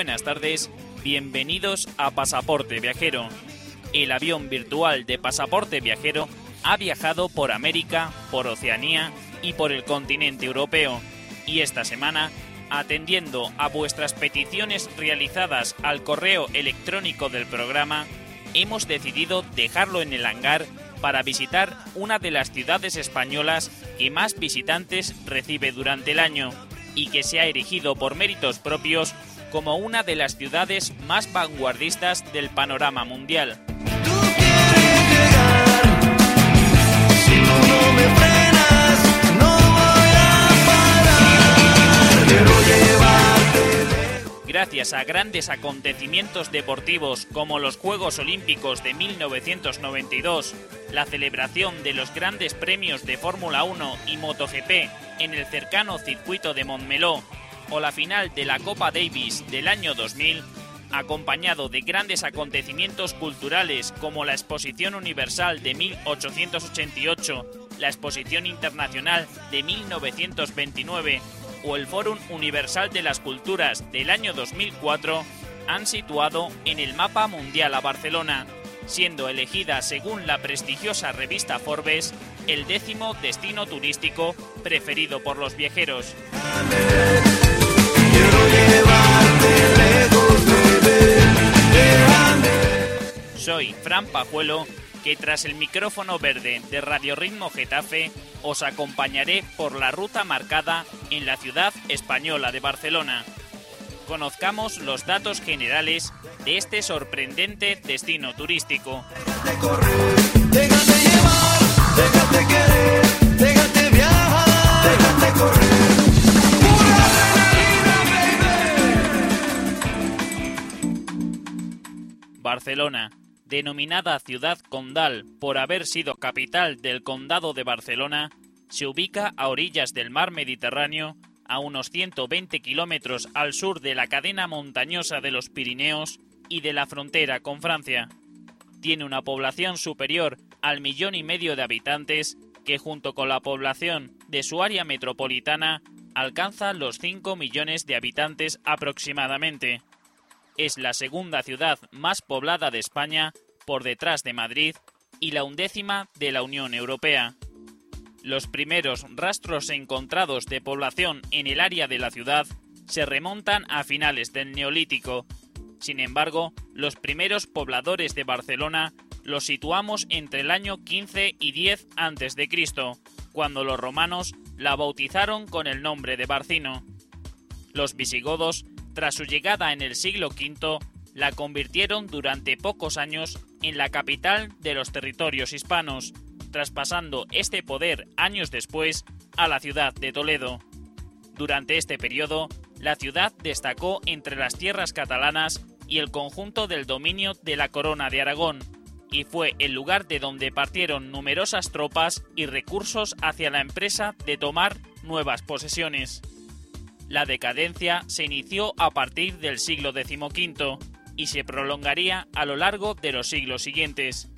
Buenas tardes, bienvenidos a Pasaporte Viajero. El avión virtual de Pasaporte Viajero ha viajado por América, por Oceanía y por el continente europeo. Y esta semana, atendiendo a vuestras peticiones realizadas al correo electrónico del programa, hemos decidido dejarlo en el hangar para visitar una de las ciudades españolas que más visitantes recibe durante el año y que se ha erigido por méritos propios como una de las ciudades más vanguardistas del panorama mundial. Gracias a grandes acontecimientos deportivos como los Juegos Olímpicos de 1992, la celebración de los grandes premios de Fórmula 1 y MotoGP en el cercano circuito de Montmeló o la final de la Copa Davis del año 2000, acompañado de grandes acontecimientos culturales como la Exposición Universal de 1888, la Exposición Internacional de 1929 o el Fórum Universal de las Culturas del año 2004, han situado en el mapa mundial a Barcelona, siendo elegida según la prestigiosa revista Forbes el décimo destino turístico preferido por los viajeros. Soy Fran Pajuelo, que tras el micrófono verde de Radio Ritmo Getafe os acompañaré por la ruta marcada en la ciudad española de Barcelona. Conozcamos los datos generales de este sorprendente destino turístico. Déjate correr, déjate llevar, déjate querer, déjate viajar, déjate correr. Barcelona, denominada ciudad condal por haber sido capital del condado de Barcelona, se ubica a orillas del mar Mediterráneo, a unos 120 kilómetros al sur de la cadena montañosa de los Pirineos y de la frontera con Francia. Tiene una población superior al millón y medio de habitantes, que junto con la población de su área metropolitana alcanza los 5 millones de habitantes aproximadamente es la segunda ciudad más poblada de España por detrás de Madrid y la undécima de la Unión Europea. Los primeros rastros encontrados de población en el área de la ciudad se remontan a finales del Neolítico. Sin embargo, los primeros pobladores de Barcelona los situamos entre el año 15 y 10 a.C., cuando los romanos la bautizaron con el nombre de Barcino. Los visigodos tras su llegada en el siglo V, la convirtieron durante pocos años en la capital de los territorios hispanos, traspasando este poder años después a la ciudad de Toledo. Durante este periodo, la ciudad destacó entre las tierras catalanas y el conjunto del dominio de la Corona de Aragón, y fue el lugar de donde partieron numerosas tropas y recursos hacia la empresa de tomar nuevas posesiones. La decadencia se inició a partir del siglo XV y se prolongaría a lo largo de los siglos siguientes.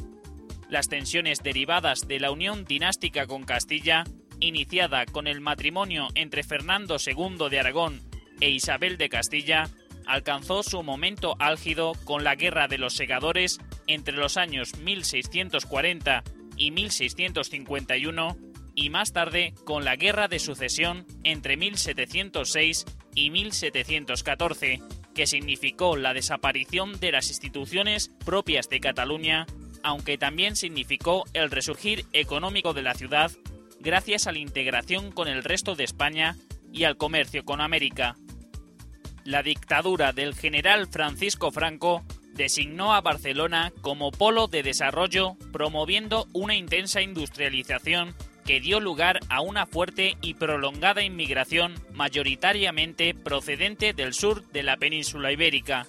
Las tensiones derivadas de la unión dinástica con Castilla, iniciada con el matrimonio entre Fernando II de Aragón e Isabel de Castilla, alcanzó su momento álgido con la Guerra de los Segadores entre los años 1640 y 1651 y más tarde con la Guerra de Sucesión entre 1706 y 1714, que significó la desaparición de las instituciones propias de Cataluña, aunque también significó el resurgir económico de la ciudad gracias a la integración con el resto de España y al comercio con América. La dictadura del general Francisco Franco designó a Barcelona como polo de desarrollo, promoviendo una intensa industrialización que dio lugar a una fuerte y prolongada inmigración mayoritariamente procedente del sur de la península ibérica.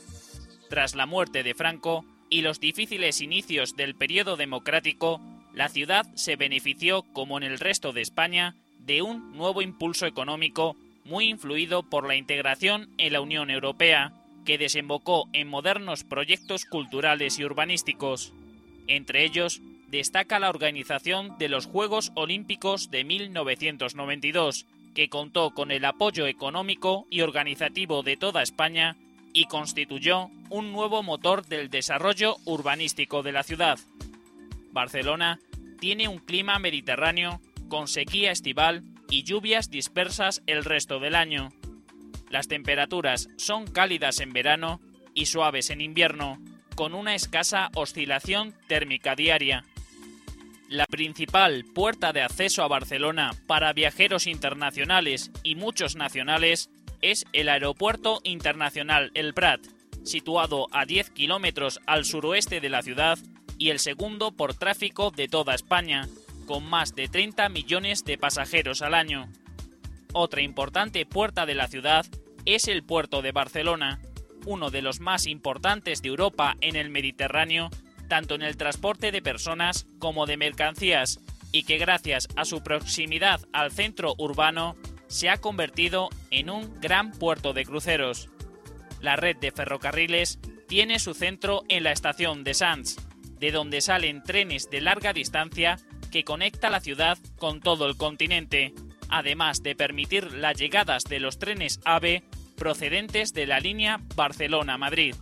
Tras la muerte de Franco y los difíciles inicios del periodo democrático, la ciudad se benefició, como en el resto de España, de un nuevo impulso económico muy influido por la integración en la Unión Europea, que desembocó en modernos proyectos culturales y urbanísticos. Entre ellos, destaca la organización de los Juegos Olímpicos de 1992, que contó con el apoyo económico y organizativo de toda España y constituyó un nuevo motor del desarrollo urbanístico de la ciudad. Barcelona tiene un clima mediterráneo con sequía estival y lluvias dispersas el resto del año. Las temperaturas son cálidas en verano y suaves en invierno, con una escasa oscilación térmica diaria. La principal puerta de acceso a Barcelona para viajeros internacionales y muchos nacionales es el Aeropuerto Internacional El Prat, situado a 10 kilómetros al suroeste de la ciudad y el segundo por tráfico de toda España, con más de 30 millones de pasajeros al año. Otra importante puerta de la ciudad es el puerto de Barcelona, uno de los más importantes de Europa en el Mediterráneo, tanto en el transporte de personas como de mercancías, y que gracias a su proximidad al centro urbano se ha convertido en un gran puerto de cruceros. La red de ferrocarriles tiene su centro en la estación de Sants, de donde salen trenes de larga distancia que conecta la ciudad con todo el continente, además de permitir las llegadas de los trenes AVE procedentes de la línea Barcelona-Madrid.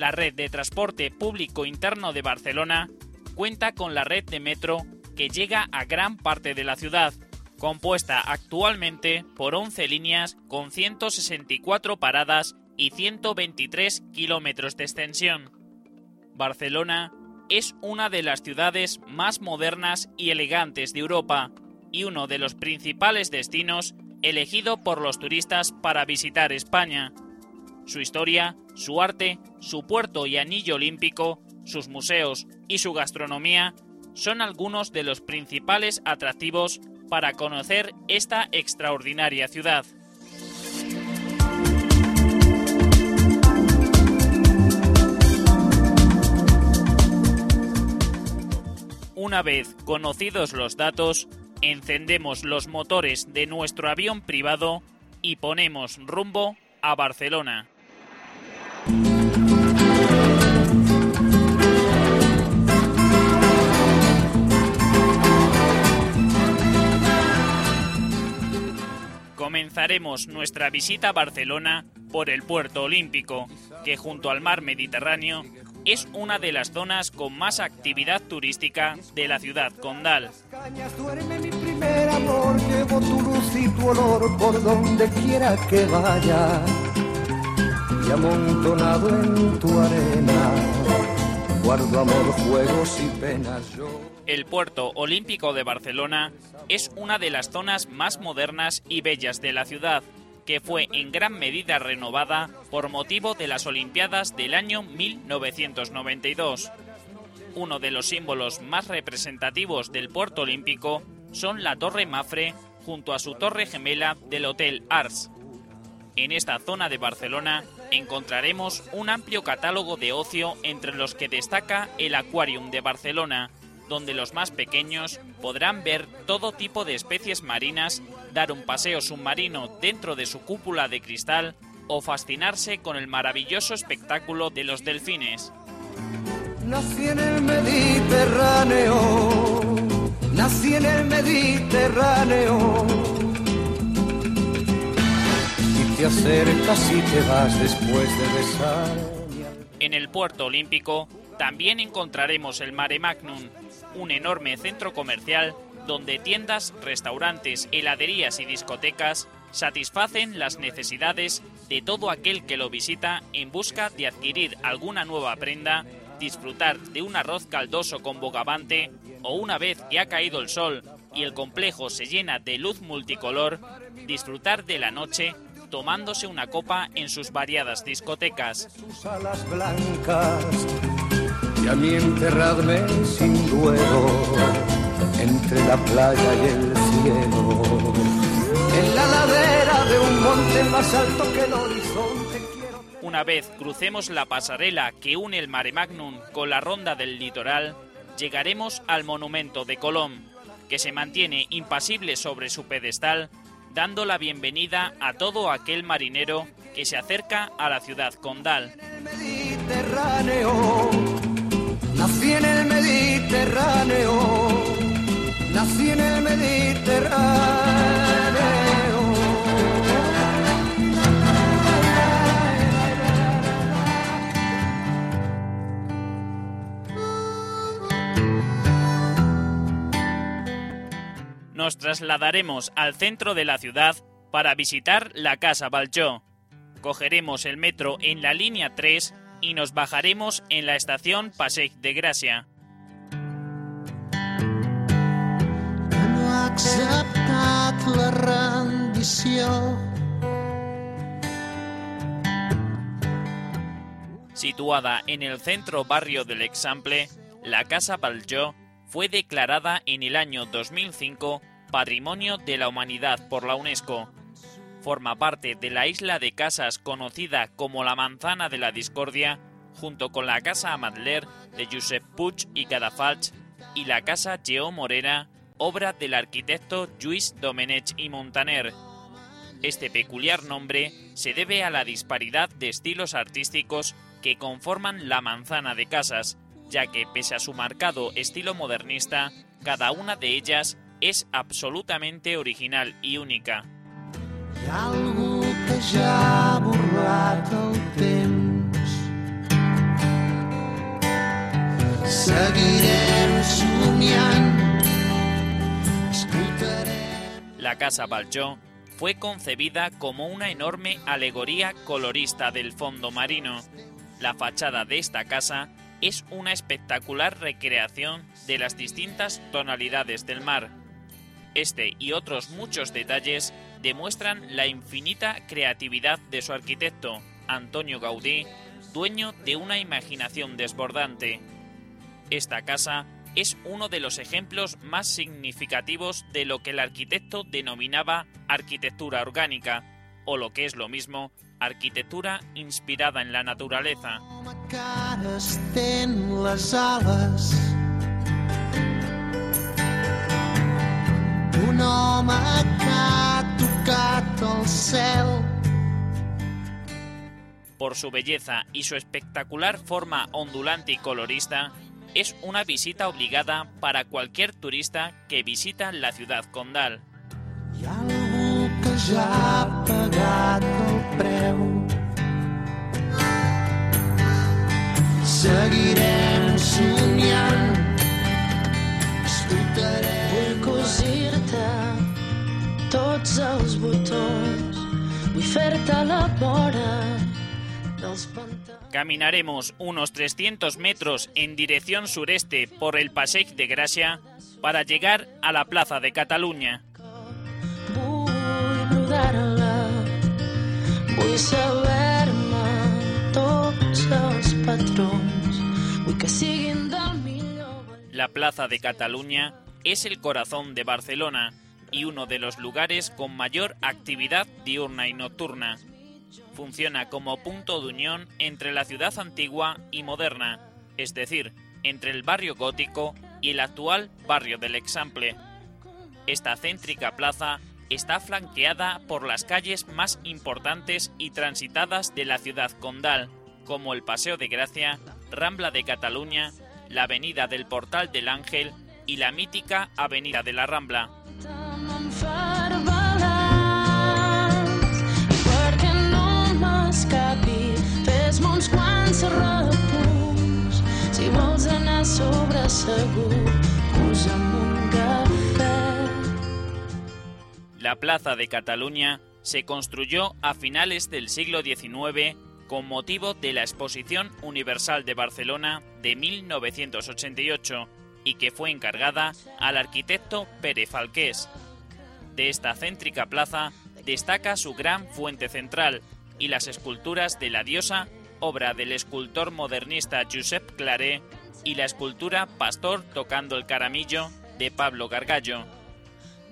La red de transporte público interno de Barcelona cuenta con la red de metro que llega a gran parte de la ciudad, compuesta actualmente por 11 líneas con 164 paradas y 123 kilómetros de extensión. Barcelona es una de las ciudades más modernas y elegantes de Europa y uno de los principales destinos elegido por los turistas para visitar España. Su historia, su arte, su puerto y anillo olímpico, sus museos y su gastronomía son algunos de los principales atractivos para conocer esta extraordinaria ciudad. Una vez conocidos los datos, encendemos los motores de nuestro avión privado y ponemos rumbo a Barcelona. Comenzaremos nuestra visita a Barcelona por el puerto olímpico, que junto al mar Mediterráneo es una de las zonas con más actividad turística de la ciudad condal. Guardo amor, juegos y penas. El puerto olímpico de Barcelona es una de las zonas más modernas y bellas de la ciudad, que fue en gran medida renovada por motivo de las Olimpiadas del año 1992. Uno de los símbolos más representativos del puerto olímpico son la Torre Mafre junto a su torre gemela del Hotel Ars. En esta zona de Barcelona encontraremos un amplio catálogo de ocio entre los que destaca el Aquarium de Barcelona, donde los más pequeños podrán ver todo tipo de especies marinas, dar un paseo submarino dentro de su cúpula de cristal o fascinarse con el maravilloso espectáculo de los delfines. Nací en el Mediterráneo, nací en el Mediterráneo. Te acercas y te vas después de besar. En el puerto olímpico también encontraremos el Mare Magnum, un enorme centro comercial donde tiendas, restaurantes, heladerías y discotecas satisfacen las necesidades de todo aquel que lo visita en busca de adquirir alguna nueva prenda, disfrutar de un arroz caldoso con bogavante o una vez que ha caído el sol y el complejo se llena de luz multicolor, disfrutar de la noche tomándose una copa en sus variadas discotecas. Sus alas blancas y a mí enterradme sin duelo. entre la playa y el cielo. En la ladera de un monte más alto que el horizonte. Una vez crucemos la pasarela que une el Mare Magnum con la ronda del litoral, llegaremos al monumento de Colón, que se mantiene impasible sobre su pedestal, dando la bienvenida a todo aquel marinero que se acerca a la ciudad condal. Nos trasladaremos al centro de la ciudad para visitar la Casa Baljó. Cogeremos el metro en la línea 3 y nos bajaremos en la estación Passeig de Gracia. no ha acceptat la rendició. Situada en el centro barrio del Example, la Casa Baljó fue declarada en el año 2005 Patrimonio de la Humanidad por la UNESCO. Forma parte de la isla de casas conocida como la Manzana de la Discordia, junto con la Casa Amadler de Josep Puig y Cadafalch y la Casa Geo Morera, obra del arquitecto Lluís Domenech y Montaner. Este peculiar nombre se debe a la disparidad de estilos artísticos que conforman la manzana de casas, ya que pese a su marcado estilo modernista, cada una de ellas es absolutamente original y única. Hi ha algú que ja ha borrat el temps. Seguirem somiant, escoltarem... La Casa Baljó fue concebida como una enorme alegoría colorista del fondo marino. La fachada de esta casa es una espectacular recreación de las distintas tonalidades del mar. Este y otros muchos detalles demuestran la infinita creatividad de su arquitecto, Antonio Gaudí, dueño de una imaginación desbordante. Esta casa es uno de los ejemplos más significativos de lo que el arquitecto denominaba arquitectura orgánica, o lo que es lo mismo, arquitectura inspirada en la naturaleza. Un home que ha tocat el cel. Por su belleza y su espectacular forma ondulante y colorista, es una visita obligada para cualquier turista que visita la ciudad condal. Hi ha algú que ja ha pagat el preu. Seguirem somiant, tots els botons, vull fer-te la vora dels. Caminaremos unos 300 metros en dirección sureste por el Passeig de Gracia para llegar a la Plaza de Cataluña. Vull brodar-la, vull saber-me tots els patrons, vull que siguin del millor. La Plaza de Cataluña es el corazón de Barcelona y uno de los lugares con mayor actividad diurna y nocturna. Funciona como punto de unión entre la ciudad antigua y moderna, es decir, entre el barrio gótico y el actual barrio del Example. Esta céntrica plaza está flanqueada por las calles más importantes y transitadas de la ciudad condal, como el Paseo de Gracia, Rambla de Cataluña, la Avenida del Portal del Ángel y la mítica Avenida de la Rambla. La Plaza de Cataluña se construyó a finales del siglo XIX con motivo de la Exposición Universal de Barcelona de 1988 y que fue encargada al arquitecto Pere Falqués. De esta céntrica plaza destaca su gran fuente central y las esculturas de la diosa, obra del escultor modernista Josep Claré, y la escultura Pastor tocando el caramillo de Pablo Gargallo.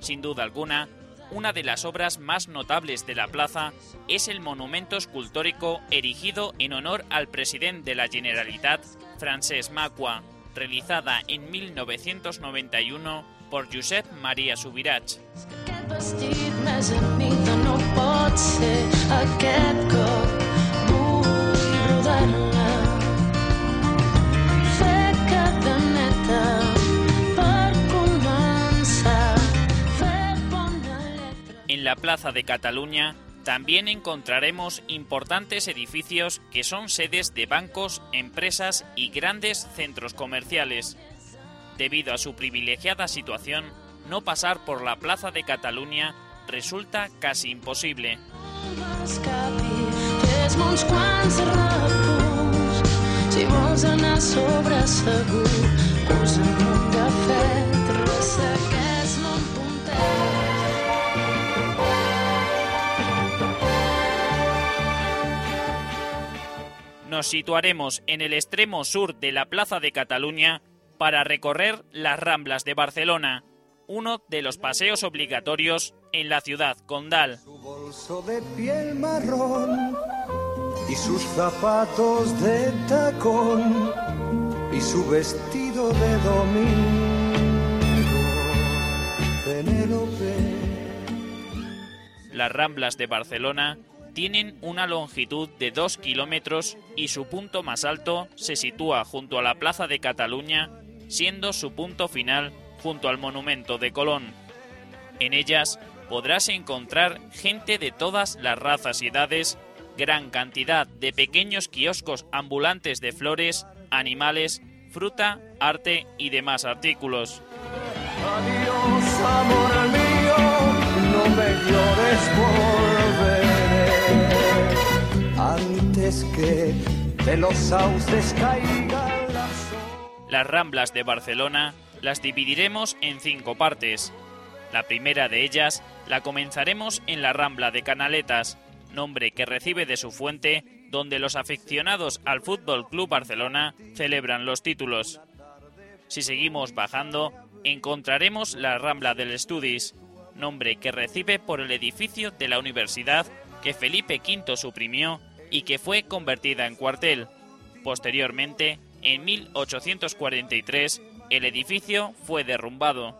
Sin duda alguna, una de las obras más notables de la plaza es el monumento escultórico erigido en honor al presidente de la Generalitat, Francesc Macua, realizada en 1991 por Josep María Subirats. La Plaza de Cataluña también encontraremos importantes edificios que son sedes de bancos, empresas y grandes centros comerciales. Debido a su privilegiada situación, no pasar por la Plaza de Cataluña resulta casi imposible. Nos situaremos en el extremo sur de la Plaza de Cataluña para recorrer las Ramblas de Barcelona, uno de los paseos obligatorios en la ciudad condal. Su bolso de piel marrón y sus zapatos de tacón y su vestido de domingo. Penélope. Las Ramblas de Barcelona tienen una longitud de 2 kilómetros y su punto más alto se sitúa junto a la Plaza de Cataluña, siendo su punto final junto al Monumento de Colón. En ellas podrás encontrar gente de todas las razas y edades, gran cantidad de pequeños kioscos ambulantes de flores, animales, fruta, arte y demás artículos. Adiós, amor mío, no me llores, volveré que de los sauces caiga la sol. Las Ramblas de Barcelona las dividiremos en cinco partes. La primera de ellas la comenzaremos en la Rambla de Canaletas, nombre que recibe de su fuente donde los aficionados al Fútbol Club Barcelona celebran los títulos. Si seguimos bajando, encontraremos la Rambla del Estudis, nombre que recibe por el edificio de la universidad que Felipe V suprimió y que fue convertida en cuartel. Posteriormente, en 1843, el edificio fue derrumbado.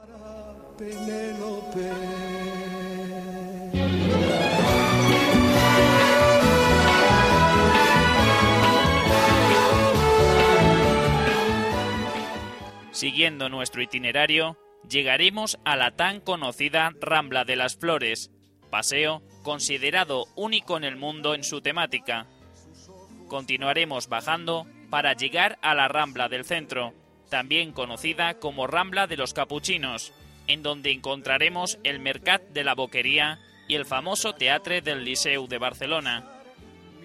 Siguiendo nuestro itinerario, llegaremos a la tan conocida Rambla de las Flores, paseo considerado único en el mundo en su temática. Continuaremos bajando para llegar a la Rambla del Centro, también conocida como Rambla de los Capuchinos, en donde encontraremos el Mercat de la Boquería y el famoso Teatre del Liceu de Barcelona.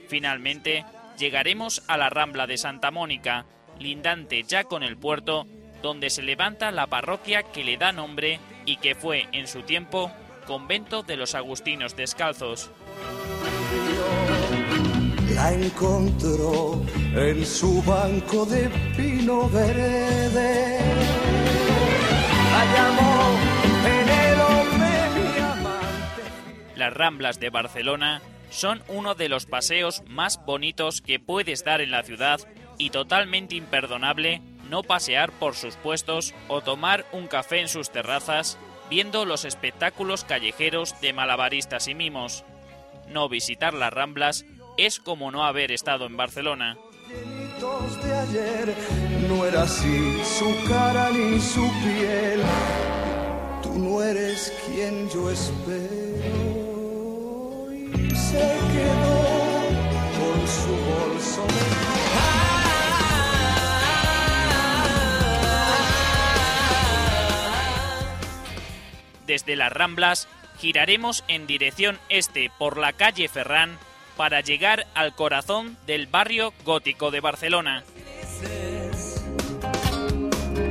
Finalmente, llegaremos a la Rambla de Santa Mónica, lindante ya con el puerto, donde se levanta la parroquia que le da nombre y que fue en su tiempo convento de los agustinos descalzos. La encontró en su banco de pino verde. La llamó Penélope, mi amante. Las Ramblas de Barcelona son uno de los paseos más bonitos que puedes dar en la ciudad y totalmente imperdonable no pasear por sus puestos o tomar un café en sus terrazas viendo los espectáculos callejeros de malabaristas y mimos. No visitar las Ramblas es como no haber estado en Barcelona. De ayer, no era así su cara ni su piel. Tú no eres quien yo espero. Y se quedó con su bolso de Desde las Ramblas giraremos en dirección este por la calle Ferrán para llegar al corazón del barrio gótico de Barcelona.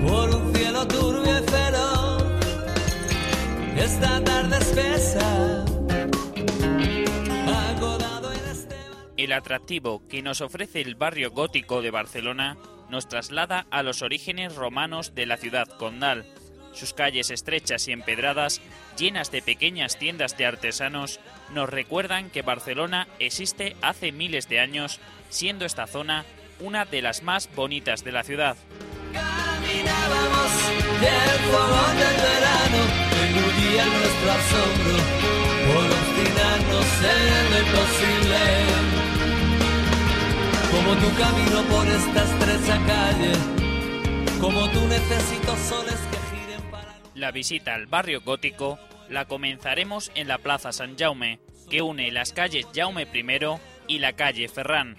por un cielo turbio y feroz. Esta tarde espesa, acodado en este El atractivo que nos ofrece el barrio gótico de Barcelona nos traslada a los orígenes romanos de la ciudad condal, Sus calles estrechas y empedradas, llenas de pequeñas tiendas de artesanos, nos recuerdan que Barcelona existe hace miles de años, siendo esta zona una de las más bonitas de la ciudad. Caminábamos y el fogón del verano eludía nuestro asombro por obstinarnos en lo imposible. Como tu camino por esta estrecha calle, como tú necesito soles. La visita al barrio gótico la comenzaremos en la Plaza San Jaume, que une las calles Jaume I y la calle Ferran.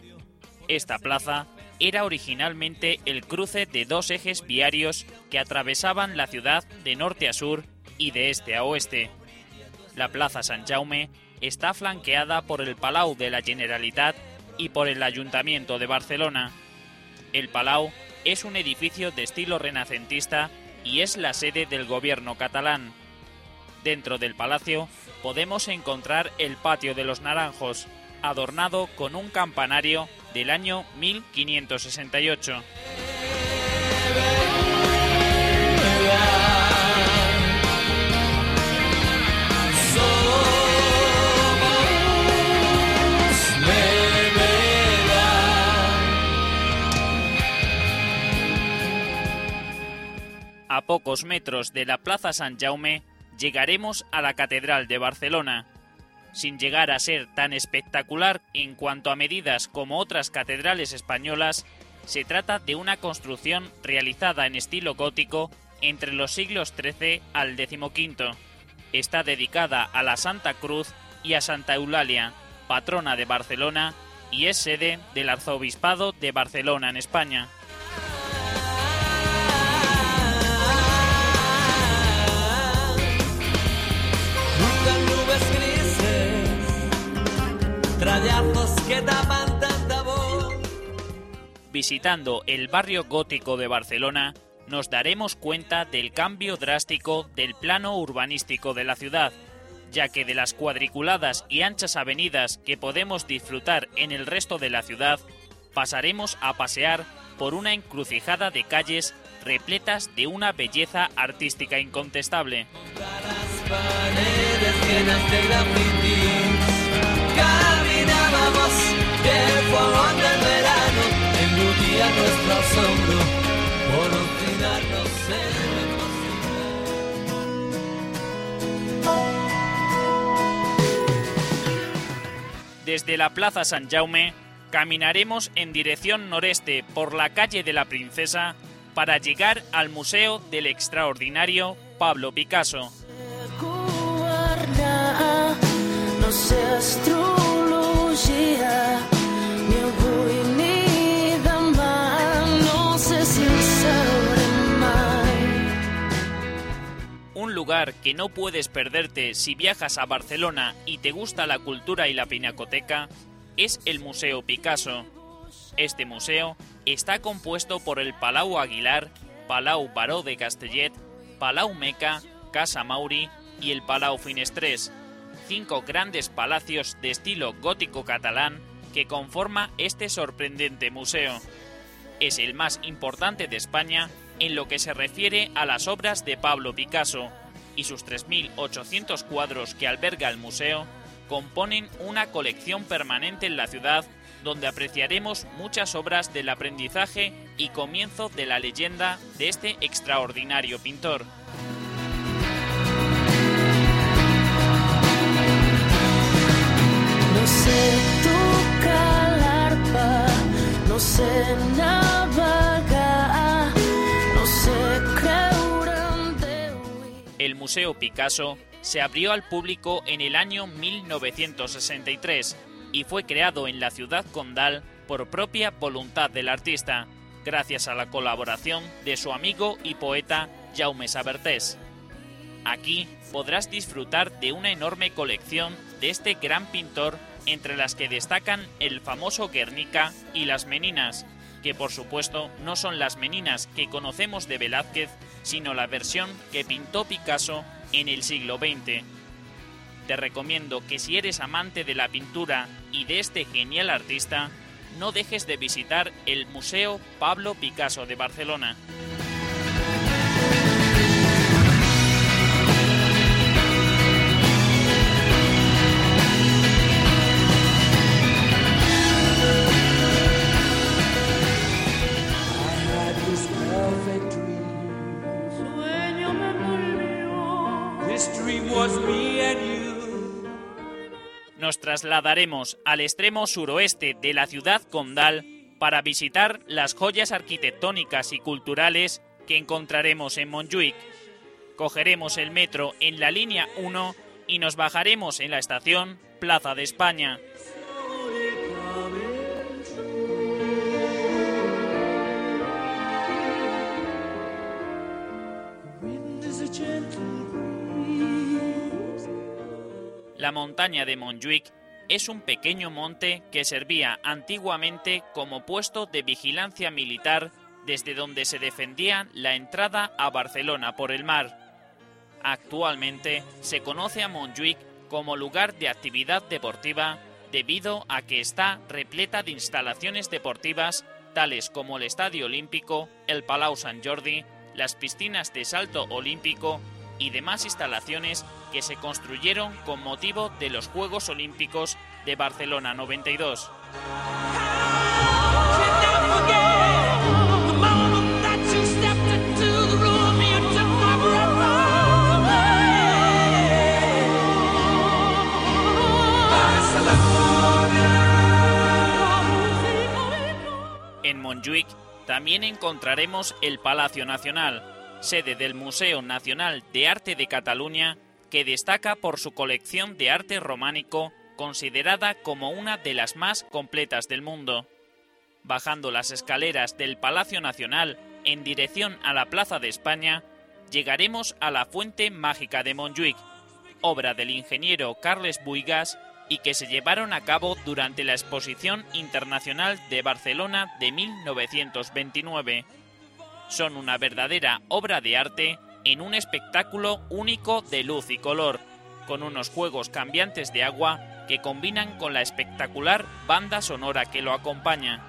Esta plaza era originalmente el cruce de dos ejes viarios que atravesaban la ciudad de norte a sur y de este a oeste. La Plaza San Jaume está flanqueada por el Palau de la Generalitat y por el Ayuntamiento de Barcelona. El Palau es un edificio de estilo renacentista y es la sede del gobierno catalán. Dentro del palacio podemos encontrar el Patio de los Naranjos, adornado con un campanario del año 1568. A pocos metros de la Plaza San Jaume llegaremos a la Catedral de Barcelona. Sin llegar a ser tan espectacular en cuanto a medidas como otras catedrales españolas, se trata de una construcción realizada en estilo gótico entre los siglos XIII al XV. Está dedicada a la Santa Cruz y a Santa Eulalia, patrona de Barcelona, y es sede del Arzobispado de Barcelona en España. Trayazos que tapan tanta voz. Visitando el barrio gótico de Barcelona, nos daremos cuenta del cambio drástico del plano urbanístico de la ciudad, ya que de las cuadriculadas y anchas avenidas que podemos disfrutar en el resto de la ciudad, pasaremos a pasear por una encrucijada de calles repletas de una belleza artística incontestable. Fogón del verano nuestro asombro por obstinarnos en. Desde la Plaza San Jaume caminaremos en dirección noreste por la calle de la Princesa para llegar al Museo del Extraordinario Pablo Picasso. Un lugar que no puedes perderte si viajas a Barcelona y te gusta la cultura y la pinacoteca es el Museo Picasso. Este museo está compuesto por el Palau Aguilar, Palau Baró de Castellet, Palau Meca, Casa Mauri y el Palau Finestrés, cinco grandes palacios de estilo gótico catalán que conforma este sorprendente museo. Es el más importante de España en lo que se refiere a las obras de Pablo Picasso, y sus 3.800 cuadros que alberga el museo componen una colección permanente en la ciudad donde apreciaremos muchas obras del aprendizaje y comienzo de la leyenda de este extraordinario pintor. El Museo Picasso se abrió al público en el año 1963 y fue creado en la ciudad condal por propia voluntad del artista, gracias a la colaboración de su amigo y poeta Jaume Sabertés. Aquí podrás disfrutar de una enorme colección de este gran pintor, entre las que destacan el famoso Guernica y las Meninas, que por supuesto no son las Meninas que conocemos de Velázquez, sino la versión que pintó Picasso en el siglo XX. Te recomiendo que si eres amante de la pintura y de este genial artista, no dejes de visitar el Museo Pablo Picasso de Barcelona. Trasladaremos al extremo suroeste de la ciudad condal para visitar las joyas arquitectónicas y culturales que encontraremos en Montjuic. Cogeremos el metro en la línea 1 y nos bajaremos en la estación Plaza de España. La montaña de Montjuic es un pequeño monte que servía antiguamente como puesto de vigilancia militar desde donde se defendía la entrada a Barcelona por el mar. Actualmente se conoce a Montjuic como lugar de actividad deportiva debido a que está repleta de instalaciones deportivas tales como el Estadio Olímpico, el Palau Sant Jordi, las piscinas de salto olímpico y demás instalaciones que se construyeron con motivo de los Juegos Olímpicos de Barcelona 92. En Montjuic también encontraremos el Palacio Nacional, sede del Museo Nacional de Arte de Cataluña, que destaca por su colección de arte románico, considerada como una de las más completas del mundo. Bajando las escaleras del Palacio Nacional en dirección a la Plaza de España, llegaremos a la Fuente Mágica de Montjuic, obra del ingeniero Carles Buigas y que se llevaron a cabo durante la Exposición Internacional de Barcelona de 1929. Son una verdadera obra de arte en un espectáculo único de luz y color, con unos juegos cambiantes de agua que combinan con la espectacular banda sonora que lo acompaña.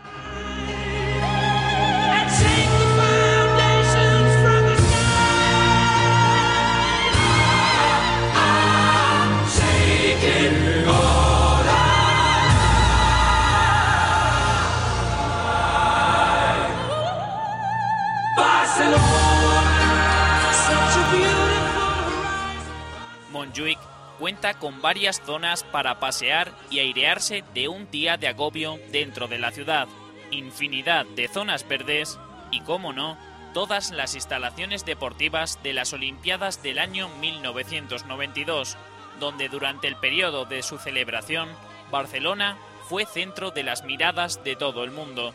Montjuic cuenta con varias zonas para pasear y airearse de un día de agobio dentro de la ciudad, infinidad de zonas verdes y, como no, todas las instalaciones deportivas de las Olimpiadas del año 1992, donde durante el periodo de su celebración, Barcelona fue centro de las miradas de todo el mundo.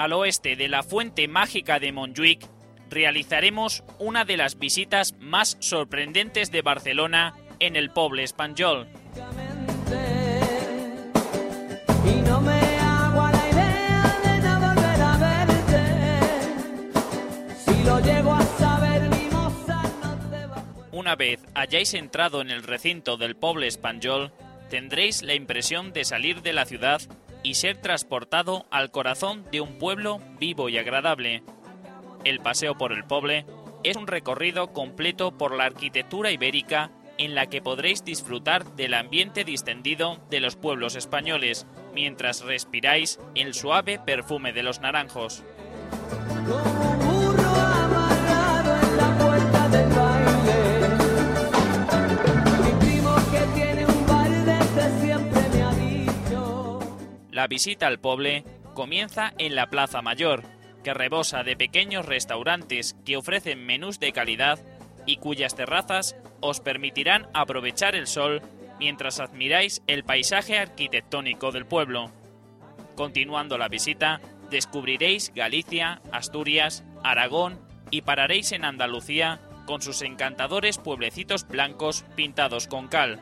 Al oeste de la fuente mágica de Montjuic, realizaremos una de las visitas más sorprendentes de Barcelona en el Poble a Una vez hayáis entrado en el recinto del Poble Espanyol, tendréis la impresión de salir de la ciudad y ser transportado al corazón de un pueblo vivo y agradable. El paseo por el Poble es un recorrido completo por la arquitectura ibérica en la que podréis disfrutar del ambiente distendido de los pueblos españoles, mientras respiráis el suave perfume de los naranjos. La visita al Poble comienza en la Plaza Mayor, que rebosa de pequeños restaurantes que ofrecen menús de calidad y cuyas terrazas os permitirán aprovechar el sol mientras admiráis el paisaje arquitectónico del pueblo. Continuando la visita, descubriréis Galicia, Asturias, Aragón y pararéis en Andalucía con sus encantadores pueblecitos blancos pintados con cal.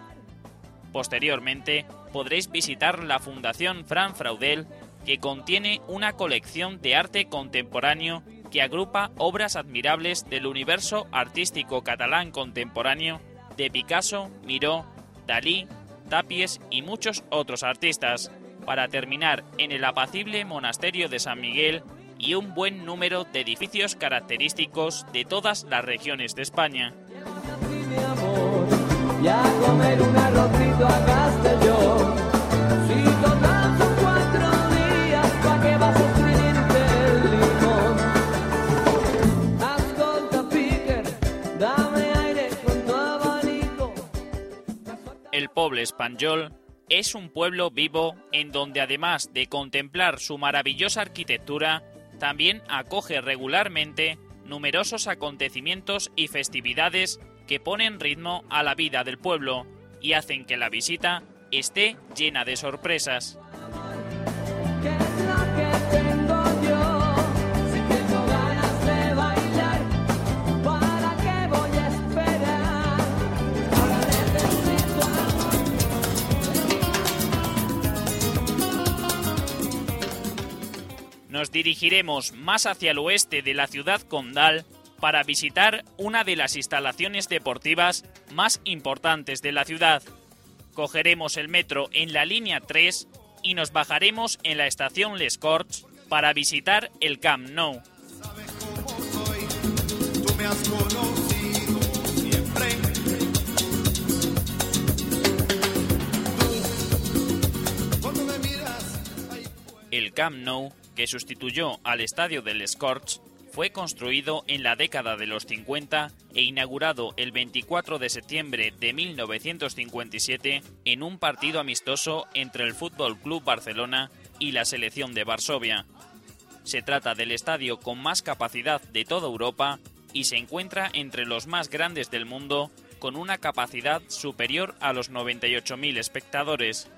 Posteriormente, podréis visitar la Fundación Fran Fraudel, que contiene una colección de arte contemporáneo que agrupa obras admirables del universo artístico catalán contemporáneo de Picasso, Miró, Dalí, Tapies y muchos otros artistas, para terminar en el apacible monasterio de San Miguel y un buen número de edificios característicos de todas las regiones de España. Y a comer un arrocito a Castellón. Si total son cuatro días, ¿pa' qué vas a escribirte el limón? Ascolta, Piquer, dame aire con tu abanico. El Poble Español es un pueblo vivo en donde además de contemplar su maravillosa arquitectura, también acoge regularmente numerosos acontecimienos y festividades que ponen ritmo a la vida del pueblo y hacen que la visita esté llena de sorpresas. Nos dirigiremos más hacia el oeste de la ciudad condal para visitar una de las instalaciones deportivas más importantes de la ciudad. Cogeremos el metro en la línea 3 y nos bajaremos en la estación Les Corts para visitar el Camp Nou. El Camp Nou, que sustituyó al estadio del Scorch, fue construido en la década de los 50 e inaugurado el 24 de septiembre de 1957 en un partido amistoso entre el Fútbol Club Barcelona y la selección de Varsovia. Se trata del estadio con más capacidad de toda Europa y se encuentra entre los más grandes del mundo con una capacidad superior a los 98.000 espectadores.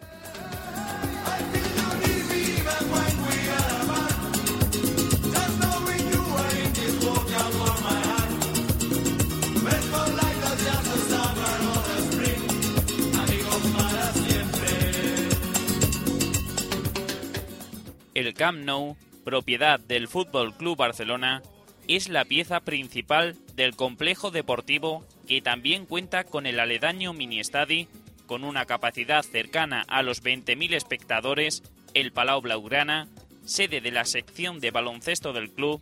El Camp Nou, propiedad del Fútbol Club Barcelona, es la pieza principal del complejo deportivo que también cuenta con el aledaño mini estadi con una capacidad cercana a los 20.000 espectadores, el Palau Blaugrana, sede de la sección de baloncesto del club,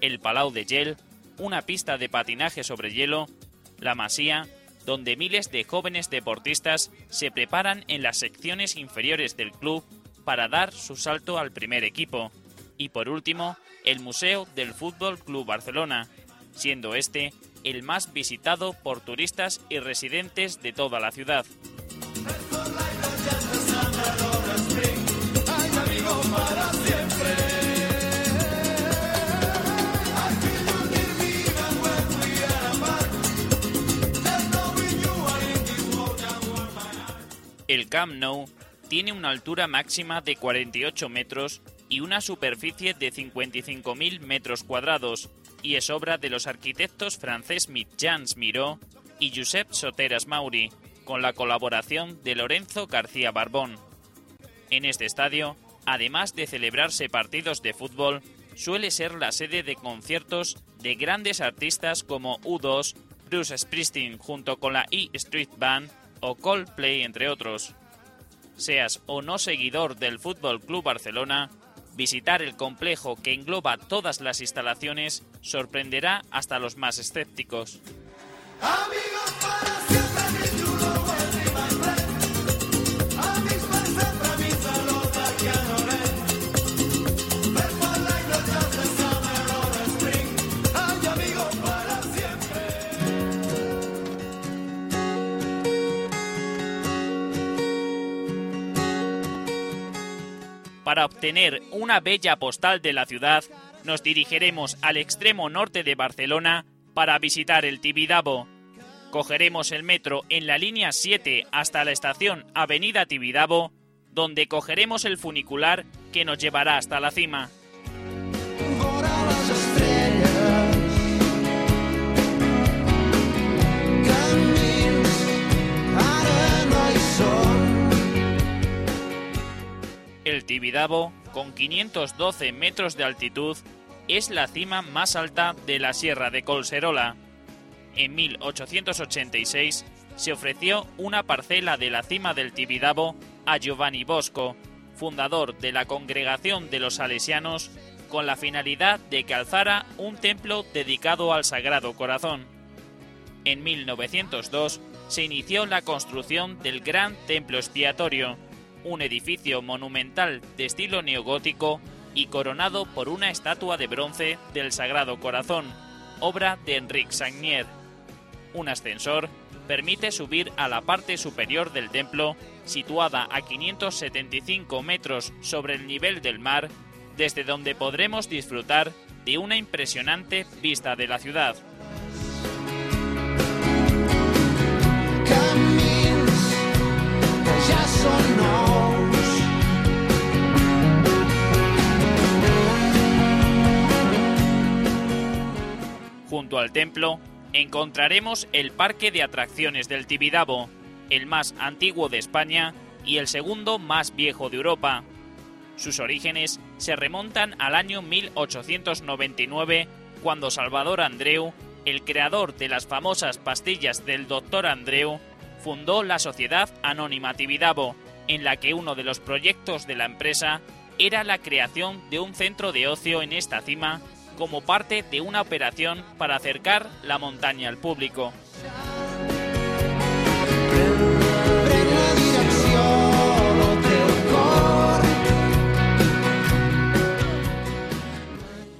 el Palau de Gel, una pista de patinaje sobre hielo, la Masía, donde miles de jóvenes deportistas se preparan en las secciones inferiores del club para dar su salto al primer equipo. Y por último, el Museo del Fútbol Club Barcelona, siendo este el más visitado por turistas y residentes de toda la ciudad. El Camp Nou tiene una altura máxima de 48 metros y una superficie de 55.000 metros cuadrados y es obra de los arquitectos francés Mitjans Miró y Josep Soteras Mauri, con la colaboración de Lorenzo García Barbón. En este estadio, además de celebrarse partidos de fútbol, suele ser la sede de conciertos de grandes artistas como U2, Bruce Springsteen junto con la E Street Band o Coldplay entre otros. Seas o no seguidor del Fútbol Club Barcelona, visitar el complejo que engloba todas las instalaciones sorprenderá hasta los más escépticos. Amigos para Para obtener una bella postal de la ciudad, nos dirigiremos al extremo norte de Barcelona para visitar el Tibidabo. Cogeremos el metro en la línea 7 hasta la estación Avenida Tibidabo, donde cogeremos el funicular que nos llevará hasta la cima. El Tibidabo, con 512 metros de altitud, es la cima más alta de la Sierra de Colserola. En 1886 se ofreció una parcela de la cima del Tibidabo a Giovanni Bosco, fundador de la Congregación de los Salesianos, con la finalidad de que alzara un templo dedicado al Sagrado Corazón. En 1902 se inició la construcción del Gran Templo Expiatorio, un edificio monumental de estilo neogótico y coronado por una estatua de bronce del Sagrado Corazón, obra de Enrique Sagnier. Un ascensor permite subir a la parte superior del templo, situada a 575 metros sobre el nivel del mar, desde donde podremos disfrutar de una impresionante vista de la ciudad. Junto al templo encontraremos el Parque de Atracciones del Tibidabo, el más antiguo de España y el segundo más viejo de Europa. Sus orígenes se remontan al año 1899, cuando Salvador Andreu, el creador de las famosas pastillas del Dr. Andreu, fundó la Sociedad Anónima Tibidabo, en la que uno de los proyectos de la empresa era la creación de un centro de ocio en esta cima como parte de una operación para acercar la montaña al público.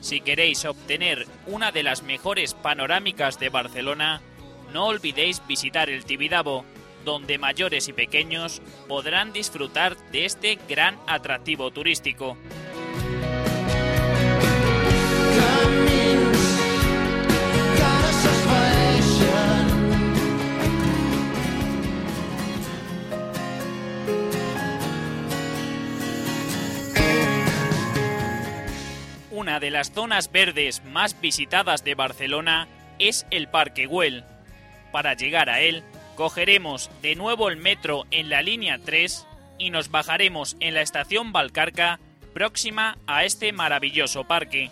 Si queréis obtener una de las mejores panorámicas de Barcelona, no olvidéis visitar el Tibidabo, donde mayores y pequeños podrán disfrutar de este gran atractivo turístico. Una de las zonas verdes más visitadas de Barcelona es el Parque Güell. Para llegar a él, cogeremos de nuevo el metro en la línea 3 y nos bajaremos en la estación Valcarca próxima a este maravilloso parque.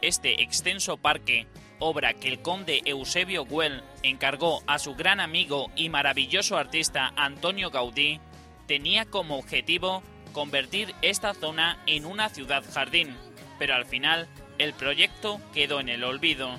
Este extenso parque, obra que el conde Eusebio Güell encargó a su gran amigo y maravilloso artista Antonio Gaudí, tenía como objetivo convertir esta zona en una ciudad jardín, pero al final el proyecto quedó en el olvido.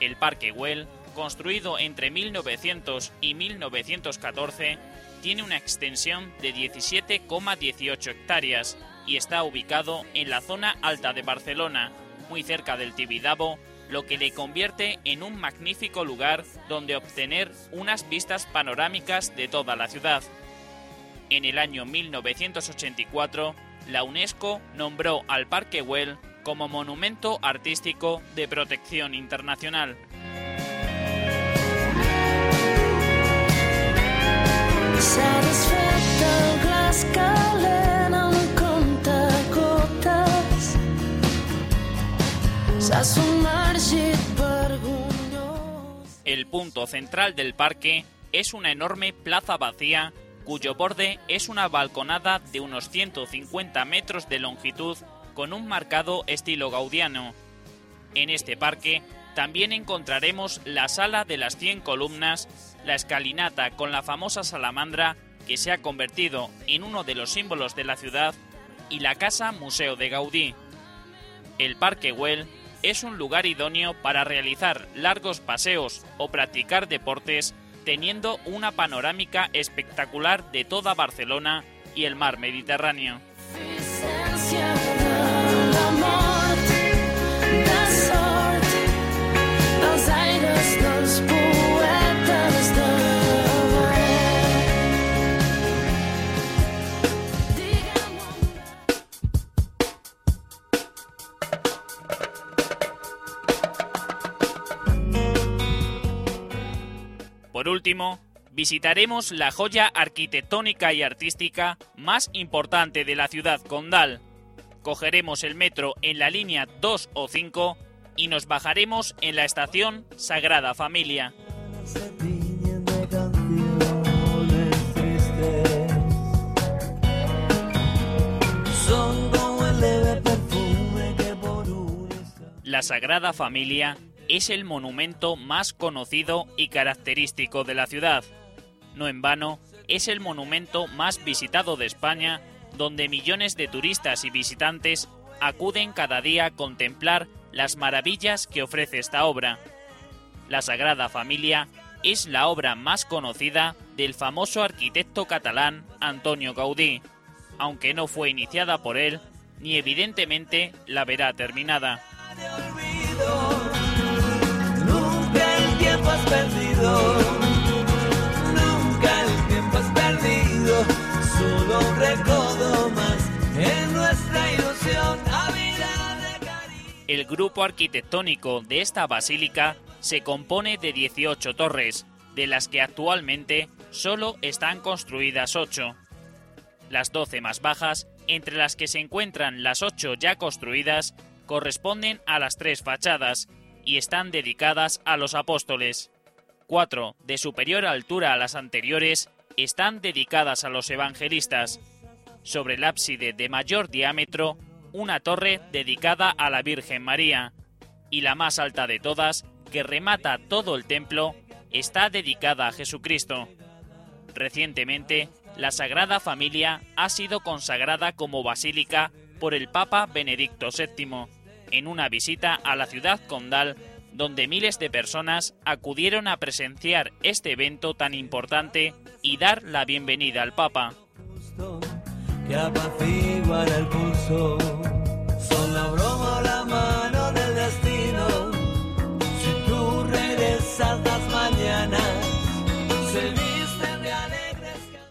El Parque Güell, construido entre 1900 y 1914, tiene una extensión de 17,18 hectáreas y está ubicado en la zona alta de Barcelona, muy cerca del Tibidabo, lo que le convierte en un magnífico lugar donde obtener unas vistas panorámicas de toda la ciudad. En el año 1984, la UNESCO nombró al Parque Güell como Monumento Artístico de Protección Internacional. El punto central del parque es una enorme plaza vacía cuyo borde es una balconada de unos 150 metros de longitud con un marcado estilo gaudiano. En este parque también encontraremos la Sala de las 100 columnas, la escalinata con la famosa salamandra que se ha convertido en uno de los símbolos de la ciudad y la Casa Museo de Gaudí. El Parque Güell es un lugar idóneo para realizar largos paseos o practicar deportes teniendo una panorámica espectacular de toda Barcelona y el mar Mediterráneo. Por último, visitaremos la joya arquitectónica y artística más importante de la ciudad condal. Cogeremos el metro en la línea 2 o 5 y nos bajaremos en la estación Sagrada Familia. La Sagrada Familia es el monumento más conocido y característico de la ciudad. No en vano, es el monumento más visitado de España, donde millones de turistas y visitantes acuden cada día a contemplar las maravillas que ofrece esta obra. La Sagrada Familia es la obra más conocida del famoso arquitecto catalán Antonio Gaudí, aunque no fue iniciada por él, ni evidentemente la verá terminada. El grupo arquitectónico de esta basílica se compone de 18 torres, de las que actualmente solo están construidas 8. Las 12 más bajas, entre las que se encuentran las 8 ya construidas, corresponden a las tres fachadas y están dedicadas a los apóstoles. Cuatro, de superior altura a las anteriores, están dedicadas a los evangelistas. Sobre el ábside de mayor diámetro, una torre dedicada a la Virgen María. Y la más alta de todas, que remata todo el templo, está dedicada a Jesucristo. Recientemente, la Sagrada Familia ha sido consagrada como basílica por el Papa Benedicto VII, en una visita a la ciudad condal, donde miles de personas acudieron a presenciar este evento tan importante y dar la bienvenida al Papa.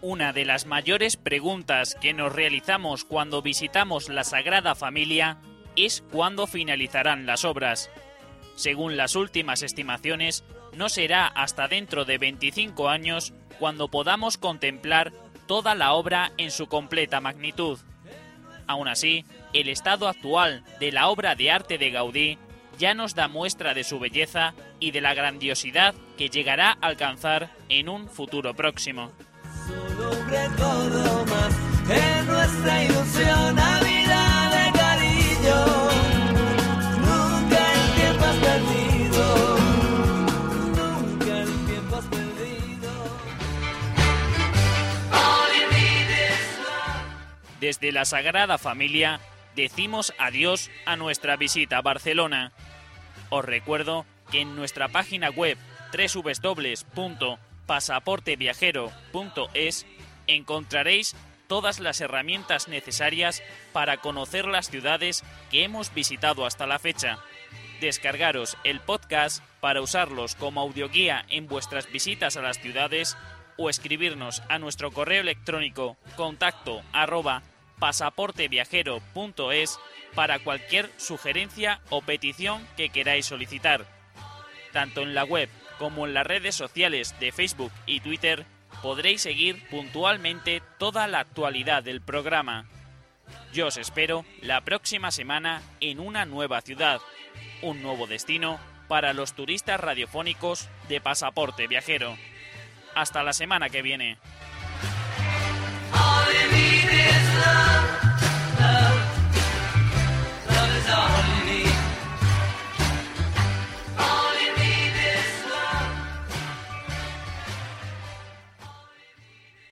Una de las mayores preguntas que nos realizamos cuando visitamos la Sagrada Familia es cuándo finalizarán las obras. Según las últimas estimaciones, no será hasta dentro de 25 años cuando podamos contemplar toda la obra en su completa magnitud. Aún así, el estado actual de la obra de arte de Gaudí ya nos da muestra de su belleza y de la grandiosidad que llegará a alcanzar en un futuro próximo. Desde la Sagrada Familia decimos adiós a nuestra visita a Barcelona. Os recuerdo que en nuestra página web www.pasaporteviajero.es encontraréis todas las herramientas necesarias para conocer las ciudades que hemos visitado hasta la fecha. Descargaros el podcast para usarlos como audioguía en vuestras visitas a las ciudades o escribirnos a nuestro correo electrónico contacto pasaporteviajero.es para cualquier sugerencia o petición que queráis solicitar. Tanto en la web como en las redes sociales de Facebook y Twitter podréis seguir puntualmente toda la actualidad del programa. Yo os espero la próxima semana en una nueva ciudad, un nuevo destino para los turistas radiofónicos de Pasaporte Viajero. Hasta la semana que viene. love.